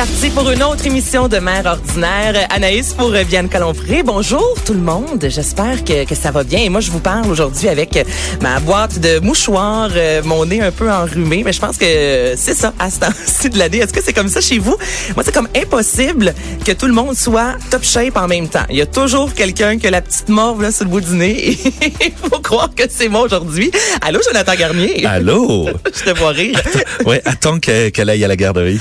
Parti pour une autre émission de Mère ordinaire. Anaïs pour Vianne Calompré. Bonjour tout le monde. J'espère que, que ça va bien. Et moi, je vous parle aujourd'hui avec euh, ma boîte de mouchoirs, euh, mon nez un peu enrhumé. Mais je pense que c'est ça à ce temps-ci de l'année. Est-ce que c'est comme ça chez vous? Moi, c'est comme impossible que tout le monde soit top shape en même temps. Il y a toujours quelqu'un qui a la petite morve là sur le bout du nez. Il faut croire que c'est moi aujourd'hui. Allô, Jonathan Garnier? Allô? je te vois rire. ouais, attends que- qu'elle aille à la garderie.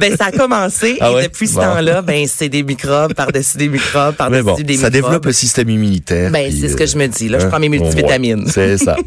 Ben, ça a commencé Ah et ouais? depuis ce Bon. temps-là, ben, c'est des microbes par-dessus des microbes par-dessus bon, des ça microbes. développe le système immunitaire. Ben, c'est ce que je me dis. Là, je hein, prends mes multivitamines. ouais, C'est ça.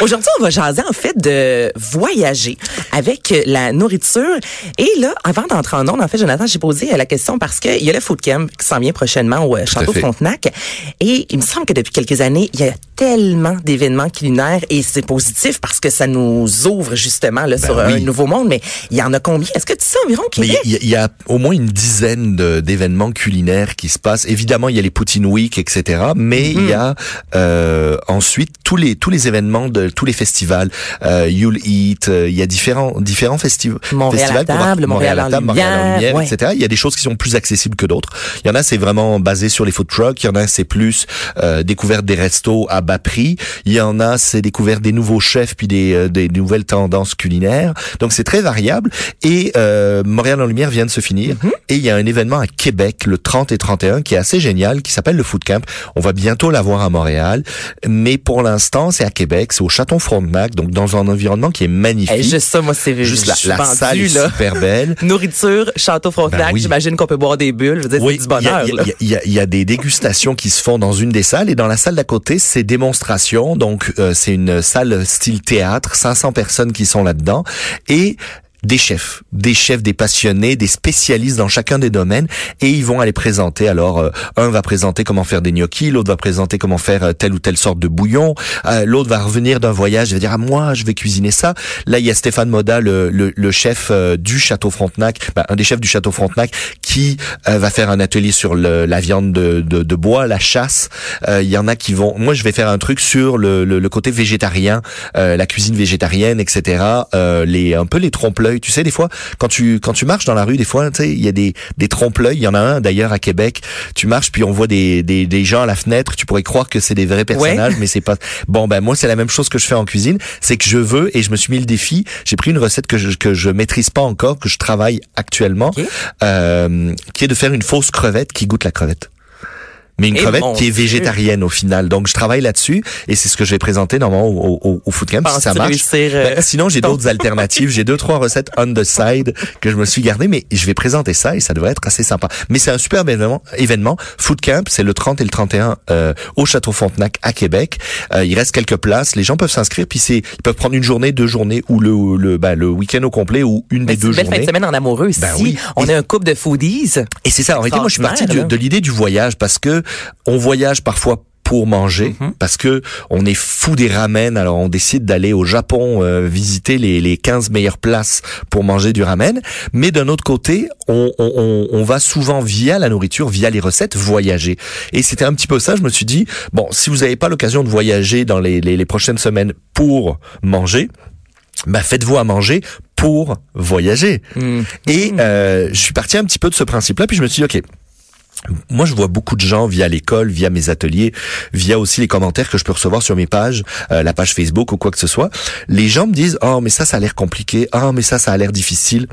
Aujourd'hui, on va jaser en fait de voyager avec la nourriture. Et là, avant d'entrer en ondes, en fait, Jonathan, j'ai posé la question parce qu'il y a le Food Camp qui s'en vient prochainement au euh, Château. Frontenac. Et il me semble que depuis quelques années, il y a tellement d'événements culinaires et c'est positif parce que ça nous ouvre justement là, sur Ben oui. un nouveau monde. Mais il y en a combien? Est-ce que tu sais environ il y, y a au moins une dizaine d'événements culinaires qui se passent. Évidemment, il y a les Poutine Week, etc. Mais il y a euh, ensuite tous les tous les événements de tous les festivals. Euh, You'll Eat. euh, il y a différents différents festiv- Montréal à festivals. voir- table, Montréal à table, Montréal lumière, ouais. etc. Il y a des choses qui sont plus accessibles que d'autres. Il y en a c'est vraiment basé sur les food trucks. Il y en a c'est plus euh, découverte des restos à bas prix. Il y en a c'est découverte des nouveaux chefs puis des, euh, des nouvelles tendances culinaires. Donc c'est très variable. Et euh, Montréal en lumière vient de se finir. Mhm. Et il y a un événement à Québec le 30 et 31 qui est assez génial, qui s'appelle le Food Camp. On va bientôt l'avoir à Montréal, mais pour l'instant c'est à Québec, c'est au Château Frontenac, donc dans un environnement qui est magnifique. Hey, juste ça, moi, c'est Juste la, la vendue, salle est là. super belle. Nourriture, Château Frontenac, Ben oui. j'imagine qu'on peut boire des bulles. Je veux dire, du il y a- bonheur. il y, y a des dégustations qui se font dans une des salles et dans la salle d'à côté, c'est démonstration. Donc euh, c'est une salle style théâtre, 500 personnes qui sont là-dedans et des chefs, des chefs, des passionnés, des spécialistes dans chacun des domaines et ils vont aller présenter. Alors, euh, un va présenter comment faire des gnocchis, l'autre va présenter comment faire euh, telle ou telle sorte de bouillon, euh, l'autre va revenir d'un voyage et va dire ah moi je vais cuisiner ça. Là il y a Stéphane Moda, le, le, le chef euh, du château Frontenac, ben, un des chefs du château Frontenac, qui euh, va faire un atelier sur le, la viande de, de, de bois, la chasse. Il y en a qui vont. Moi je vais faire un truc sur le, le, côté végétarien, la cuisine végétarienne, etc. Les un peu les trompe-l'œil. Tu sais des fois quand tu quand tu marches dans la rue, des fois tu sais il y a des des trompe-l'œil. Il y en a un d'ailleurs à Québec. Tu marches puis on voit des, des des gens à la fenêtre. Tu pourrais croire que c'est des vrais personnages, mais c'est pas. Bon ben moi c'est la même chose que je fais en cuisine. C'est que je veux et je me suis mis le défi. J'ai pris une recette que je que je maîtrise pas encore, que je travaille actuellement, euh, qui est de faire une fausse crevette qui goûte la crevette. Mais une Eh crevette qui est Dieu. végétarienne au final. Donc je travaille là-dessus et c'est ce que je vais présenter normalement au, au, au Food Camp si ça marche. réussir, euh, Ben, sinon j'ai d'autres alternatives. J'ai deux trois recettes on the side que je me suis gardé, mais je vais présenter ça et ça devrait être assez sympa. Mais c'est un superbe événement. événement. Food Camp, c'est le 30 et le 31 euh, au Château Frontenac à Québec. Euh, il reste quelques places. Les gens peuvent s'inscrire puis c'est ils peuvent prendre une journée, deux journées ou le le ben, le week-end au complet ou une Mais des deux une belle fin de journées. semaine en amoureux. Ben si oui. on Et- est un couple de foodies, Et c'est ça. En réalité, moi, je suis parti de l'idée du voyage parce que on voyage parfois pour manger Mhm. parce que on est fou des ramen. Alors on décide d'aller au Japon euh, visiter les, les 15 meilleures places pour manger du ramen. Mais d'un autre côté on, on, on, va souvent via la nourriture via les recettes voyager. Et c'était un petit peu ça. Je me suis dit bon si vous n'avez pas l'occasion de voyager dans les, les, les prochaines semaines pour manger bah faites-vous à manger pour voyager. Hmm. et euh, je suis parti un petit peu de ce principe-là, puis je me suis dit, OK, moi, je vois beaucoup de gens via l'école, via mes ateliers, via aussi les commentaires que je peux recevoir sur mes pages, euh, la page Facebook ou quoi que ce soit. Les gens me disent, oh, mais ça, ça a l'air compliqué. Oh, mais ça, ça a l'air difficile.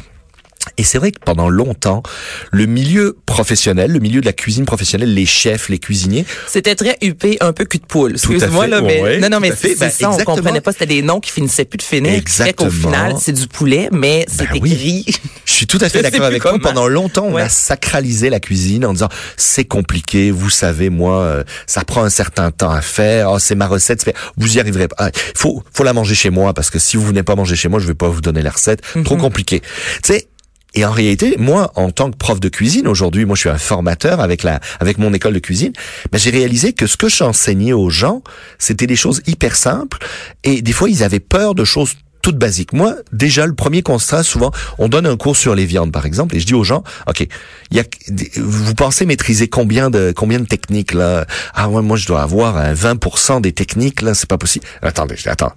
Et c'est vrai que pendant longtemps, le milieu professionnel, le milieu de la cuisine professionnelle, les chefs, les cuisiniers, C'était très huppé, un peu cul de poule. Excuse-moi, là, mais, ouais, non, non, mais c'est Ben, ça, on comprenait pas, c'était des noms qui finissaient plus de finir. Exactement. final, c'est du poulet, mais c'est Ben oui. écrit. Je suis tout à fait d'accord avec toi. Pendant longtemps, on Ouais. a sacralisé la cuisine en disant c'est compliqué, vous savez, moi, euh, ça prend un certain temps à faire. Oh, c'est ma recette, vous y arriverez pas. Ah, faut, faut la manger chez moi parce que si vous venez pas manger chez moi, je vais pas vous donner la recette. Trop Mhm. compliqué. Tu sais. Et en réalité, moi, en tant que prof de cuisine, aujourd'hui, moi, je suis un formateur avec la, avec mon école de cuisine. Ben, j'ai réalisé que ce que j'enseignais aux gens, c'était des choses hyper simples. Et des fois, ils avaient peur de choses toutes basiques. Moi, déjà, le premier constat, souvent, on donne un cours sur les viandes, par exemple, et je dis aux gens, OK, il y a, vous pensez maîtriser combien de, combien de techniques, là? Ah ouais, moi, je dois avoir un 20% des techniques, là, c'est pas possible. Attendez, attends.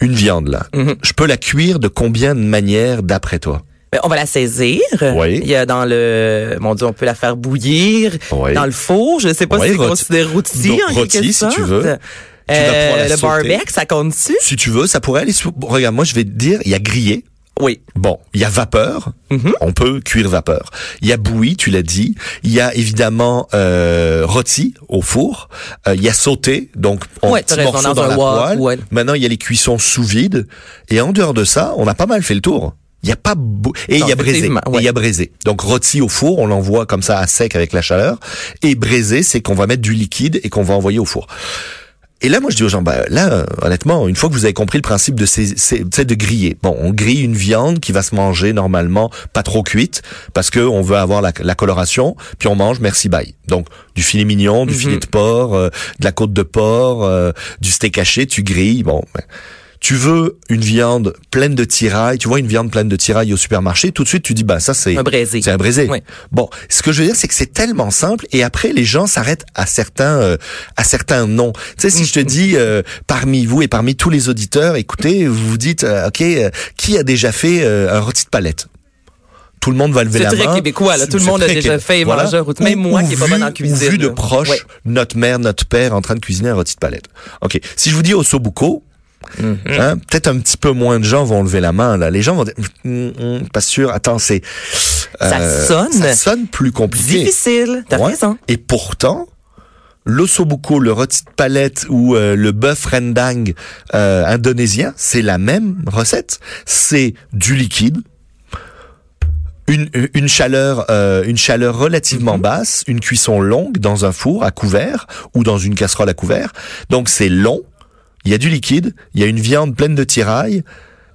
Une viande, là. Mhm. Je peux la cuire de combien de manières d'après toi? Ben, on va la saisir. Oui. Il y a dans le, mon Dieu, on peut la faire bouillir. Oui. Dans le four, je sais pas Oui, si c'est considéré rôti, en rôti, quelque si tu sorte. veux. Tu vas Euh, le barbecue, ça compte-tu? Si tu veux, ça pourrait aller sous... Regarde, moi, je vais te dire, il y a grillé. Oui. Bon, il y a vapeur, Mhm. on peut cuire vapeur. Il y a bouilli, tu l'as dit. Il y a évidemment euh, rôti au four. Euh, il y a sauté, donc on Ouais, t'as petit raison, morceau dans dans, la poêle. ouais. Maintenant, il y a les cuissons sous vide. Et en dehors de ça, on a pas mal fait le tour. Il y a pas beau- et il y a braisé. Et il y a braisé. Donc rôti au four, on l'envoie comme ça à sec avec la chaleur. Et braisé, c'est qu'on va mettre du liquide et qu'on va envoyer au four. Et là, moi, je dis aux gens, bah, là, euh, honnêtement, une fois que vous avez compris le principe de ces, ces- de griller. Bon, on grille une viande qui va se manger normalement pas trop cuite parce que on veut avoir la, la coloration, puis on mange merci bye. Donc, du filet mignon, du Mhm. filet de porc, euh, de la côte de porc, euh, du steak haché, tu grilles. Bon, ben, tu veux une viande pleine de tirailles, tu vois une viande pleine de tirailles au supermarché, tout de suite tu dis bah ça c'est Un braisé. c'est un braisé. Oui. Bon, ce que je veux dire c'est que c'est tellement simple et après les gens s'arrêtent à certains euh, à certains noms. Tu sais si je te dis euh, parmi vous et parmi tous les auditeurs, écoutez, vous vous dites euh, OK, euh, qui a déjà fait euh, un rôti de palette? Tout le monde va lever C'est la très main. québécois, là. Tout le C'est monde a très déjà fait mangé un rôti. Même Ou- moi ou qui est pas bonne en ou cuisine, vu de proche, Ouais. notre mère, notre père en train de cuisiner un rôti de palette. OK. Si je vous dis ossobuco, Hein, peut-être un petit peu moins de gens vont lever la main là. Les gens vont dire Hum, hum, pas sûr. Attends, c'est Ça sonne. ça sonne plus compliqué. Difficile. T'as Ouais. raison. Et pourtant, l'ossobuco, le rôti de palette ou euh, le bœuf rendang euh, indonésien, c'est la même recette. C'est du liquide, une, une chaleur, euh, une chaleur relativement Mhm. basse, une cuisson longue dans un four à couvert ou dans une casserole à couvert. Donc c'est long. Il y a du liquide, il y a une viande pleine de tirailles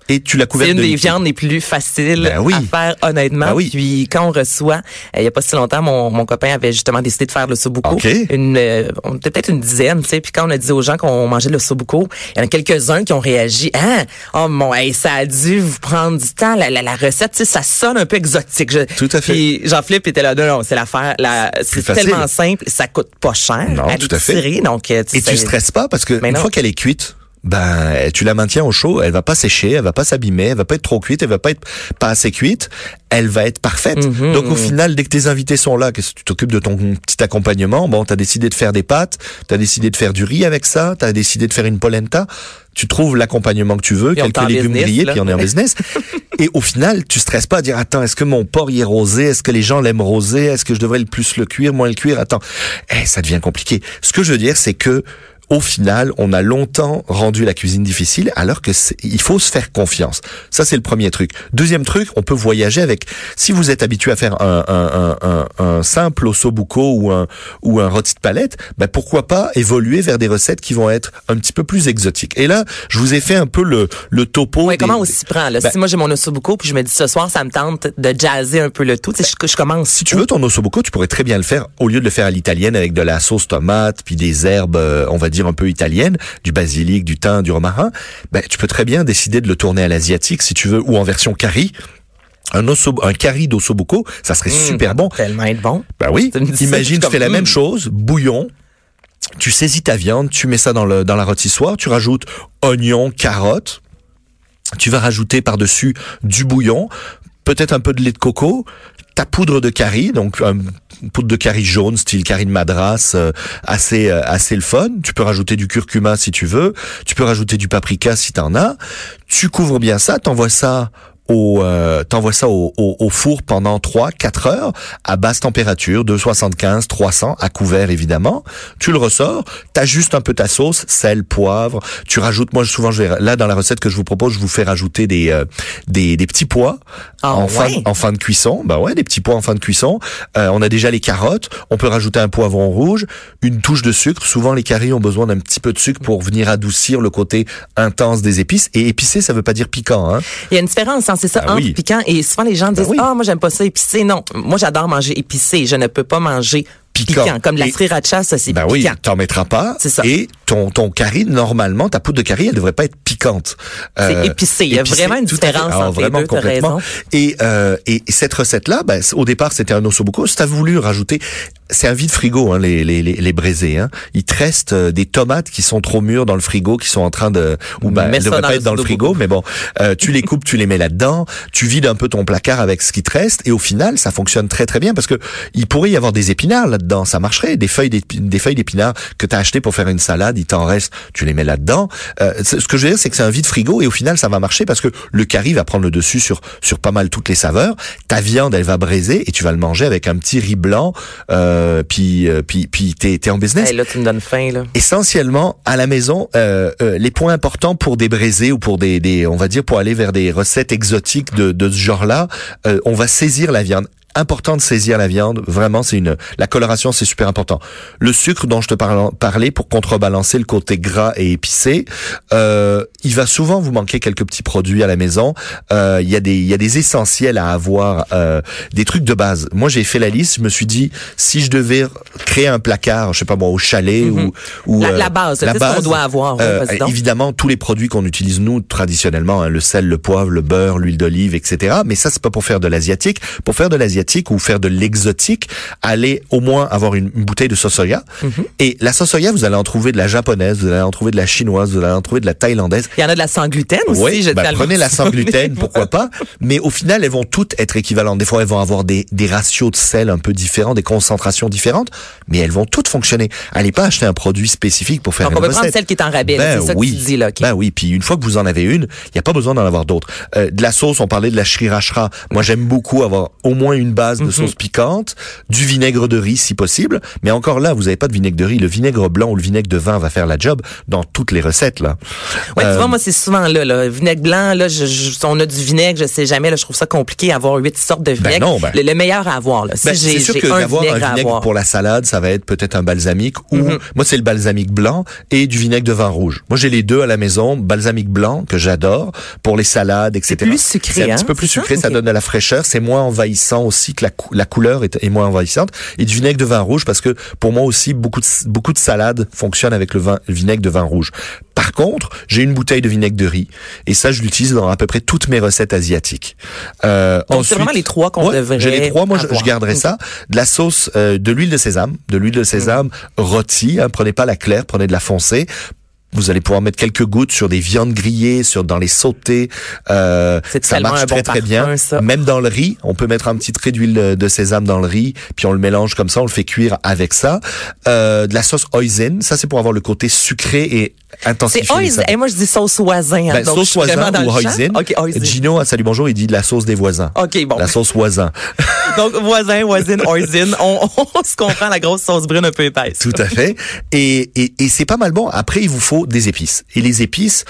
et tu l'as couverte C'est une de des viandes les plus faciles Ben oui. à faire honnêtement. Ben oui. Puis quand on reçoit, euh, il y a pas si longtemps, mon, mon copain avait justement décidé de faire le sobuco. OK. Une, euh, on était peut-être une dizaine, tu sais. Puis quand on a dit aux gens qu'on mangeait le sobuco, il y en a quelques-uns qui ont réagi. Ah, oh mon, hey, ça a dû vous prendre du temps. La, la, la recette, tu sais, ça sonne un peu exotique. Je- Tout à fait. Puis Jean-Philippe était là, non, non, c'est l'affaire. La, c'est tellement simple, ça coûte pas cher. Non, à tout à fait. Donc, euh, tu Et sais, tu stresses pas parce que Mais une non. fois qu'elle est cuite, ben tu la maintiens au chaud, elle va pas sécher, elle va pas s'abîmer, elle va pas être trop cuite, elle va pas être pas assez cuite, elle va être parfaite. Mhm. Donc au final, dès que tes invités sont là, que tu t'occupes de ton petit accompagnement, bon, t'as décidé de faire des pâtes, t'as décidé de faire du riz avec ça, t'as décidé de faire une polenta, tu trouves l'accompagnement que tu veux, Puis quelques légumes business, grillés, là. puis on est en business. Et au final, tu stresses pas à dire attends, est-ce que mon porc y est rosé, est-ce que les gens l'aiment rosé, est-ce que je devrais le plus le cuire, moins le cuire? Attends, eh, ça devient compliqué. Ce que je veux dire, c'est que au final, on a longtemps rendu la cuisine difficile, alors que c'est- il faut se faire confiance. Ça, c'est le premier truc. Deuxième truc, on peut voyager avec. Si vous êtes habitué à faire un, un, un, un, simple ossobuco ou un ou un rôti de palette, ben pourquoi pas évoluer vers des recettes qui vont être un petit peu plus exotiques. Et là, je vous ai fait un peu le le topo. Ouais, des- comment on s'y prend là? Ben- Si moi j'ai mon ossobuco puis je me dis ce soir ça me tente de jazzer un peu le tout, tu sais, je, je commence. Si tu veux ton ossobuco, tu pourrais très bien le faire au lieu de le faire à l'italienne avec de la sauce tomate puis des herbes, euh, on va dire un peu italiennes, du basilic, du thym, du romarin. Ben tu peux très bien décider de le tourner à l'asiatique si tu veux ou en version curry. Un osso, un curry d'ossobuco, ça serait Mmh, super bon. Tellement être bon. Ben oui. Imagine, tu fais la même hmm. chose, bouillon. Tu saisis ta viande, tu mets ça dans le dans la rôtissoire, tu rajoutes oignons, carottes. Tu vas rajouter par-dessus du bouillon, peut-être un peu de lait de coco, ta poudre de curry, donc un- une poudre de curry jaune, style curry de madras, euh, assez euh, assez le fun. Tu peux rajouter du curcuma si tu veux. Tu peux rajouter du paprika si t'en as. Tu couvres bien ça, t'envoies ça au, euh, t'envoies ça au, au, au four pendant 3, 4 heures à basse température, 275, 300 à couvert évidemment. Tu le ressors, t'ajustes un peu ta sauce, sel, poivre. Tu rajoutes, moi souvent je vais, là dans la recette que je vous propose, je vous fais rajouter des euh, des, des petits pois Ah en fin en fin de cuisson. Bah ouais, des petits pois en fin de cuisson. Euh, on a déjà les carottes. On peut rajouter un poivron rouge, une touche de sucre. Souvent les caries ont besoin d'un petit peu de sucre pour venir adoucir le côté intense des épices. Et épicé, ça veut pas dire piquant. Hein. Il y a une différence, hein, c'est ça, Ben entre oui. piquant et souvent les gens disent oui. ah moi j'aime pas ça épicé. Non, moi j'adore manger épicé. Je ne peux pas manger piquant, Piquant. comme la sriracha, ça c'est Ben oui, piquant. t'en mettras pas. C'est ça. Et ton ton curry, normalement, ta poudre de curry, elle devrait pas être piquante. Euh, C'est épicé. Il y a vraiment une différence Alors, entre les vraiment deux, t'as complètement. raison. Et, euh, et et cette recette-là, ben, au départ, c'était un ossobuco. Si t'as voulu rajouter, c'est un vide frigo, hein, les les les, les braisés. Hein. Il te reste euh, des tomates qui sont trop mûres dans le frigo, qui sont en train de, ou Mets elles devraient dans pas le être dans le frigo, mais bon, euh, tu les coupes, tu les mets là-dedans, tu vides un peu ton placard avec ce qui te reste, et au final, ça fonctionne très très bien parce que il pourrait y avoir des épinards là-dedans, ça marcherait, des feuilles des feuilles d'épinards que tu as acheté pour faire une salade, il t'en reste, tu les mets là-dedans. Euh, ce que je veux dire, c'est que c'est un vide frigo et au final, ça va marcher parce que le curry va prendre le dessus sur sur pas mal toutes les saveurs. Ta viande, elle va braiser et tu vas le manger avec un petit riz blanc, euh, puis euh, puis puis t'es t'es en business Hey, là tu me donnes faim là. essentiellement à la maison euh, euh, les points importants pour des braisés ou pour des, des on va dire pour aller vers des recettes exotiques de, de ce genre-là euh, on va saisir la viande important de saisir la viande. Vraiment c'est une la coloration c'est super important. Le sucre dont je te parlais pour contrebalancer le côté gras et épicé euh, il va souvent vous manquer quelques petits produits à la maison. Euh, il y a des il y a des essentiels à avoir euh, des trucs de base. Moi j'ai fait la liste je me suis dit si je devais créer un placard je sais pas moi au chalet ou ou Mhm. La- euh, la base, là, qu'est-ce qu'on doit avoir, ouais, euh, évidemment tous les produits qu'on utilise nous traditionnellement hein, le sel le poivre le beurre l'huile d'olive etc mais ça c'est pas pour faire de l'asiatique. Pour faire de l'asiatique ou faire de l'exotique allez au moins avoir une, une bouteille de sauce soya Mhm. et la sauce soya vous allez en trouver de la japonaise vous allez en trouver de la chinoise vous allez en trouver de la thaïlandaise Il y en a de la sans gluten aussi. oui, je ben, prenez la sans gluten, pourquoi pas. Mais au final, elles vont toutes être équivalentes. Des fois, elles vont avoir des, des ratios de sel un peu différents, des concentrations différentes, mais elles vont toutes fonctionner. Allez pas acheter un produit spécifique pour faire Donc une on peut prendre recette. celle qui est en rabais. Ben c'est ça oui. que tu dis là. ok. Ben oui, puis une fois que vous en avez une, il n'y a pas besoin d'en avoir d'autres. Euh, de la sauce, on parlait de la sriracha. Moi, j'aime beaucoup avoir au moins une base Mhm. de sauce piquante, du vinaigre de riz si possible. Mais encore là, vous n'avez pas de vinaigre de riz. Le vinaigre blanc ou le vinaigre de vin va faire la job dans toutes les recettes là. Ouais, tu Euh, vois, moi, c'est souvent là, là. Vinaigre blanc, là, je, je- on a du vinaigre, je sais jamais, là, je trouve ça compliqué avoir huit sortes de vinaigre. non, ben. le, le meilleur à avoir, là. Si Ben, j'ai c'est sûr que d'avoir un vinaigre vinaigre avoir. pour la salade, ça va être peut-être un balsamique ou Mhm. moi c'est le balsamique blanc et du vinaigre de vin rouge. Moi j'ai les deux à la maison, balsamique blanc que j'adore pour les salades, etc. plus sucré, C'est un hein, petit peu plus c'est ça? sucré, ça donne de la fraîcheur, c'est moins envahissant aussi que la, cou- la couleur est, est moins envahissante et du vinaigre de vin rouge parce que pour moi aussi beaucoup de, beaucoup de salades fonctionnent avec le, vin, le vinaigre de vin rouge. Par contre, j'ai une bouteille de vinaigre de riz et ça je l'utilise dans à peu près toutes mes recettes asiatiques. Euh, Donc, ensuite- vraiment les trois qu'on Ouais, devrait J'ai les trois, moi je, avoir. je garderai ça. De la sauce, euh, de l'huile de sésame, de l'huile de sésame rôtie. Hein, prenez pas la claire, prenez de la foncée. Vous allez pouvoir mettre quelques gouttes sur des viandes grillées, sur dans les sautés. Euh, C'est ça marche un bon très très bien. ça. Même dans le riz, on peut mettre un petit trait d'huile de sésame dans le riz, puis on le mélange comme ça, on le fait cuire avec ça. Euh, de la sauce hoisin, ça c'est pour avoir le côté sucré et C'est oisin. saveurs. Et moi, je dis sauce oisin. hein. Ben, sauce voisin ou hoisin. OK, hoisin. Gino, Salut Bonjour, il dit de la sauce des voisins. OK, bon. La sauce voisin. Donc, voisin, voisine, oisin. On, on se comprend la grosse sauce brune un peu épaisse. Tout à fait. Et, et, et c'est pas mal bon. Après, il vous faut des épices. Et les épices,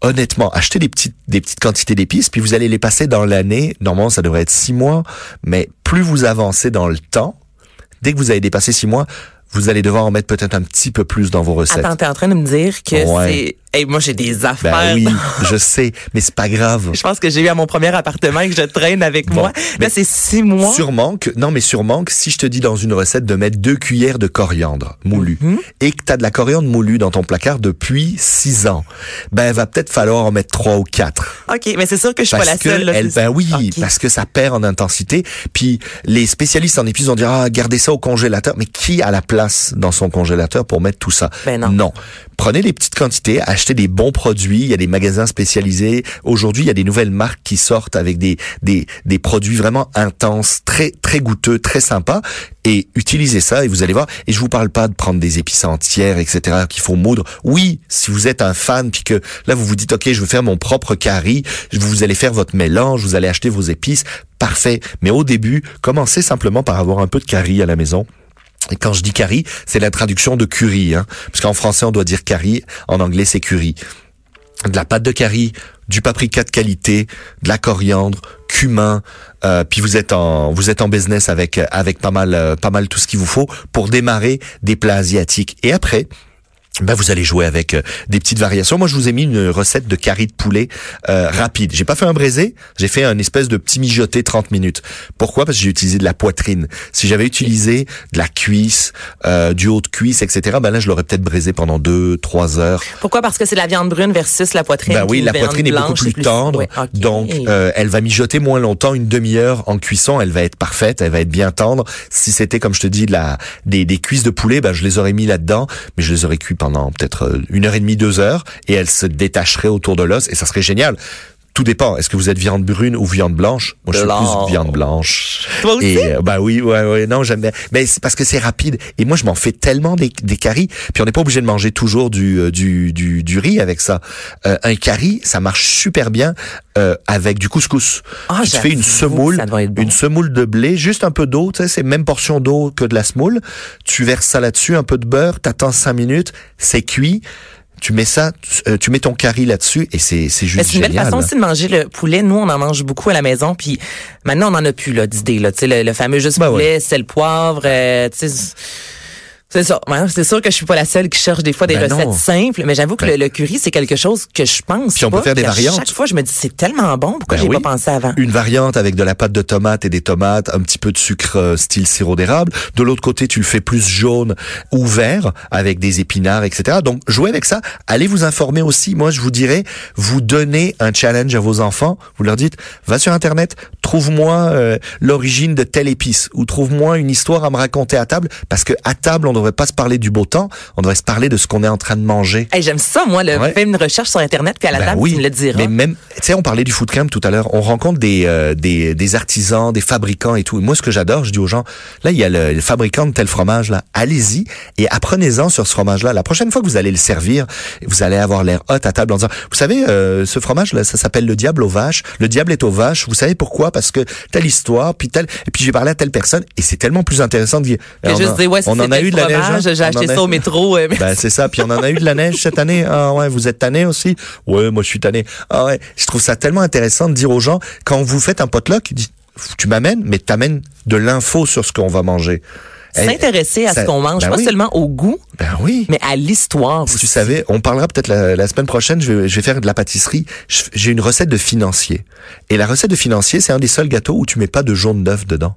honnêtement, achetez des petites, des petites quantités d'épices, puis vous allez les passer dans l'année. Normalement, ça devrait être six mois. Mais plus vous avancez dans le temps, dès que vous avez dépassé six mois, vous allez devoir en mettre peut-être un petit peu plus dans vos recettes. Attends, t'es en train de me dire que Ouais. c'est... Hey, moi, j'ai des affaires. ben oui, je sais, mais c'est pas grave. Je pense que j'ai eu à mon premier appartement et que je traîne avec Bon, moi. Là, c'est six mois. Sûrement que, non mais sûrement que si je te dis dans une recette de mettre deux cuillères de coriandre moulu Mhm. et que tu as de la coriandre moulue dans ton placard depuis six ans, ben va peut-être falloir en mettre trois ou quatre. OK, mais c'est sûr que je suis Parce pas la seule. là, elle, ben oui, parce que ça perd en intensité. Puis les spécialistes en épices vont dire ah gardez ça au congélateur. Mais qui à la place place dans son congélateur pour mettre tout ça. Ben non. Prenez les petites quantités, achetez des bons produits. Il y a des magasins spécialisés. Aujourd'hui, il y a des nouvelles marques qui sortent avec des des des produits vraiment intenses, très très goûteux, très sympas. Et utilisez ça et vous allez voir. Et je vous parle pas de prendre des épices entières, etc. qu'il faut moudre. Oui, si vous êtes un fan puis que là vous vous dites ok, je veux faire mon propre curry, vous allez faire votre mélange, vous allez acheter vos épices, parfait. Mais au début, commencez simplement par avoir un peu de curry à la maison. Quand je dis curry, c'est la traduction de curry, hein, parce qu'en français on doit dire curry, en anglais c'est curry. De la pâte de curry, du paprika de qualité, de la coriandre, cumin, euh, puis vous êtes en vous êtes en business avec avec pas mal euh, pas mal tout ce qu'il vous faut pour démarrer des plats asiatiques. Et après, ben vous allez jouer avec euh, des petites variations. Moi, je vous ai mis une recette de curry de poulet euh, rapide. J'ai pas fait un braisé, j'ai fait un espèce de petit mijoté 30 minutes. Pourquoi? Parce que j'ai utilisé de la poitrine. Si j'avais utilisé de la cuisse, euh, du haut de cuisse, etc., ben là, je l'aurais peut-être braisé pendant deux, trois heures. Pourquoi? Parce que c'est la viande brune versus la poitrine. Ben oui, la poitrine est beaucoup plus tendre, Ouais, donc euh, elle va mijoter moins longtemps, une demi-heure en cuisson, elle va être parfaite, elle va être bien tendre. Si c'était comme je te dis de la des, des cuisses de poulet, ben je les aurais mis là-dedans, mais je les aurais cuits pendant peut-être euh, une heure et demie, deux heures, et elles se détacheraient autour de l'os, et ça serait génial. Tout dépend. Est-ce que vous êtes viande brune ou viande blanche? Moi, je suis plus viande blanche. Toi aussi? Et euh, bah oui, ouais, ouais, non, j'aime bien. Mais c'est parce que c'est rapide. Et moi, je m'en fais tellement des, des caries. Puis on n'est pas obligé de manger toujours du euh, du du, du riz avec ça. Euh, un curry, ça marche super bien euh, avec du couscous. Ah, tu te fais une semoule, bon. une semoule de blé, juste un peu d'eau. Tu sais, c'est même portion d'eau que de la semoule. Tu verses ça là-dessus, un peu de beurre. T'attends cinq minutes, c'est cuit. Tu mets ça, tu, euh, tu mets ton curry là-dessus et c'est c'est juste c'est une belle génial. façon aussi de manger le poulet. Nous, on en mange beaucoup à la maison, puis maintenant, on en a plus là d'idées. Là. Tu sais, le, le fameux juste Ben poulet, c'est le poivre. euh, tu sais, c'est ça. C'est sûr que je suis pas la seule qui cherche des fois des Ben recettes non. simples, mais j'avoue que Ben- le, le curry, c'est quelque chose que je pense Puis on peut faire des variantes. Chaque fois, je me dis, c'est tellement bon. Pourquoi Ben j'ai oui. pas pensé avant? Une variante avec de la pâte de tomate et des tomates, un petit peu de sucre euh, style sirop d'érable. De l'autre côté, tu le fais plus jaune ou vert avec des épinards, etc. Donc, jouez avec ça. Allez vous informer aussi. Moi, je vous dirais, vous donnez un challenge à vos enfants. Vous leur dites, va sur Internet, trouve-moi euh, l'origine de telle épice ou trouve-moi une histoire à me raconter à table. Parce que à table, on devrait pas se parler du beau temps, on devrait se parler de ce qu'on est en train de manger. Hey, J'aime ça, moi, le Ouais. fais une recherche sur Internet, puis à la Ben table, tu me le diras. Mais même, tu sais, on parlait du food camp tout à l'heure. On rencontre des, euh, des des artisans, des fabricants et tout. Et moi, ce que j'adore, je dis aux gens, là, il y a le, le fabricant de tel fromage là. Allez-y et apprenez-en sur ce fromage-là. La prochaine fois que vous allez le servir, vous allez avoir l'air hot à table en disant, vous savez, euh, ce fromage là, ça s'appelle le diable aux vaches. Le diable est aux vaches. Vous savez pourquoi? Parce que telle histoire, puis telle. Et puis j'ai parlé à telle personne. Et c'est tellement plus intéressant de dire. On a- dire, ouais, on en a eu de la hein? j'ai acheté ça au métro. euh, ben, c'est ça. Puis on en a eu de la neige cette année. Ah ouais, vous êtes tanné aussi? Ouais, moi je suis tanné. Ah ouais. Je trouve ça tellement intéressant de dire aux gens, quand vous faites un potluck, tu m'amènes, mais t'amènes de l'info sur ce qu'on va manger. Eh, S'intéresser à ça- ce qu'on mange, ben pas oui. seulement au goût, Ben oui. mais à l'histoire Si aussi. tu savais, on parlera peut-être la, la semaine prochaine, je vais, je vais faire de la pâtisserie. J'ai une recette de financier. Et la recette de financier, c'est un des seuls gâteaux où tu mets pas de jaune d'œuf dedans.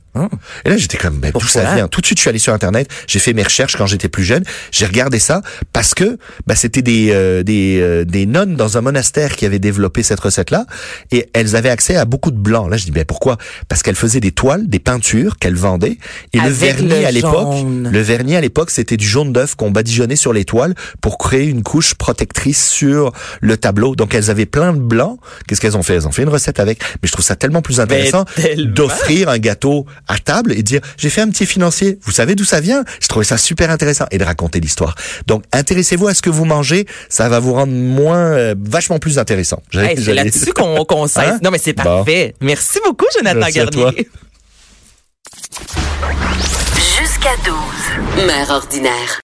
Et là, j'étais comme, ben, d'où ça vient? Tout de suite, je suis allé sur Internet, j'ai fait mes recherches quand j'étais plus jeune, j'ai regardé ça parce que ben, c'était des, euh, des, euh, des nonnes dans un monastère qui avaient développé cette recette-là et elles avaient accès à beaucoup de blanc. Là, je dis, ben pourquoi? Parce qu'elles faisaient des toiles, des peintures qu'elles vendaient et le Avec vernis le à l'époque, le vernis à l'époque, c'était du jaune d'œuf qu'on badigeonnait sur les toiles pour créer une couche protectrice sur le tableau. Donc elles avaient plein de blanc. Qu'est-ce qu'elles ont fait? Elles ont fait une recette avec. Mais je trouve ça tellement plus intéressant d'offrir un gâteau à table et de dire j'ai fait un petit financier. Vous savez d'où ça vient? Je trouvais ça super intéressant et de raconter l'histoire. Donc intéressez-vous à ce que vous mangez, ça va vous rendre moins, euh, vachement plus intéressant. Hey, c'est là-dessus qu'on cesse. Hein? Non, mais c'est Bon. parfait. Merci beaucoup, Jonathan Merci. Garnier. Jusqu'à 12. Mère ordinaire.